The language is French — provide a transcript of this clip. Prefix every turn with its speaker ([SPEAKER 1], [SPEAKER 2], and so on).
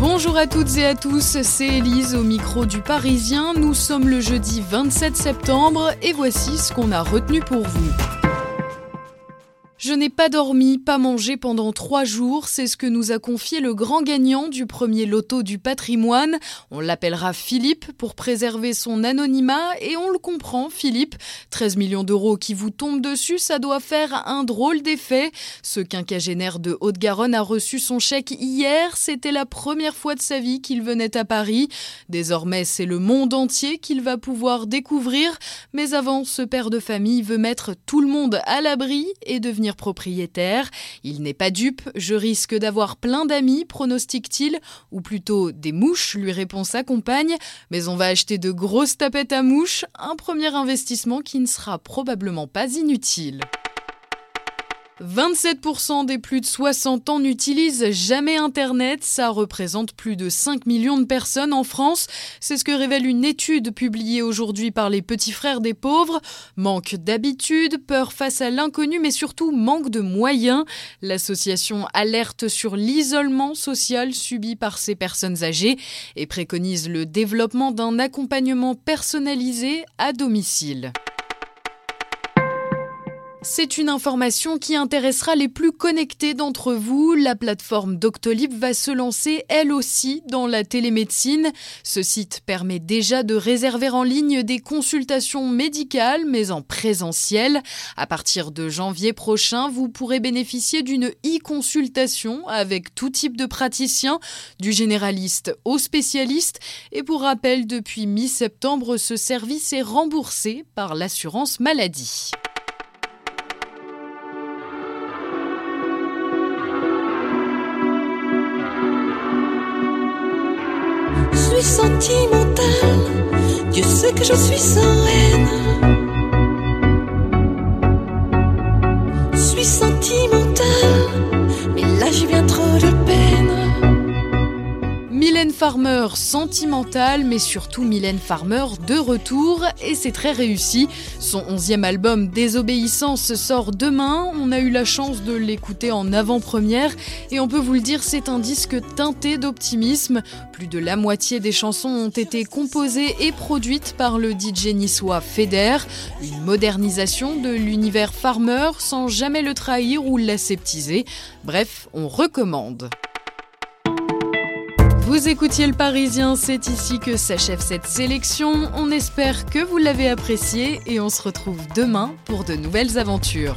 [SPEAKER 1] Bonjour à toutes et à tous, c'est Elise au micro du Parisien. Nous sommes le jeudi 27 septembre et voici ce qu'on a retenu pour vous. Je n'ai pas dormi, pas mangé pendant trois jours, c'est ce que nous a confié le grand gagnant du premier loto du patrimoine. On l'appellera Philippe pour préserver son anonymat et on le comprend, Philippe. 13 millions d'euros qui vous tombent dessus, ça doit faire un drôle d'effet. Ce quinquagénaire de Haute-Garonne a reçu son chèque hier, c'était la première fois de sa vie qu'il venait à Paris. Désormais, c'est le monde entier qu'il va pouvoir découvrir, mais avant, ce père de famille veut mettre tout le monde à l'abri et devenir propriétaire. Il n'est pas dupe, je risque d'avoir plein d'amis, pronostique-t-il, ou plutôt des mouches, lui répond sa compagne, mais on va acheter de grosses tapettes à mouches, un premier investissement qui ne sera probablement pas inutile. 27% des plus de 60 ans n'utilisent jamais Internet. Ça représente plus de 5 millions de personnes en France. C'est ce que révèle une étude publiée aujourd'hui par les petits frères des pauvres. Manque d'habitude, peur face à l'inconnu, mais surtout manque de moyens. L'association alerte sur l'isolement social subi par ces personnes âgées et préconise le développement d'un accompagnement personnalisé à domicile. C'est une information qui intéressera les plus connectés d'entre vous. La plateforme Doctolib va se lancer elle aussi dans la télémédecine. Ce site permet déjà de réserver en ligne des consultations médicales mais en présentiel. À partir de janvier prochain, vous pourrez bénéficier d'une e-consultation avec tout type de praticiens, du généraliste au spécialiste. Et pour rappel, depuis mi-septembre, ce service est remboursé par l'assurance maladie.
[SPEAKER 2] Suis sentimentale. Dieu sait que je suis sans haine. Suis sentimentale, mais là j'ai bien trop de
[SPEAKER 1] Mylène Farmer sentimentale, mais surtout Mylène Farmer de retour, et c'est très réussi. Son onzième album Désobéissance sort demain. On a eu la chance de l'écouter en avant-première, et on peut vous le dire, c'est un disque teinté d'optimisme. Plus de la moitié des chansons ont été composées et produites par le DJ niçois Feder. Une modernisation de l'univers Farmer sans jamais le trahir ou l'aseptiser. Bref, on recommande. Vous écoutiez le Parisien, c'est ici que s'achève cette sélection. On espère que vous l'avez apprécié et on se retrouve demain pour de nouvelles aventures.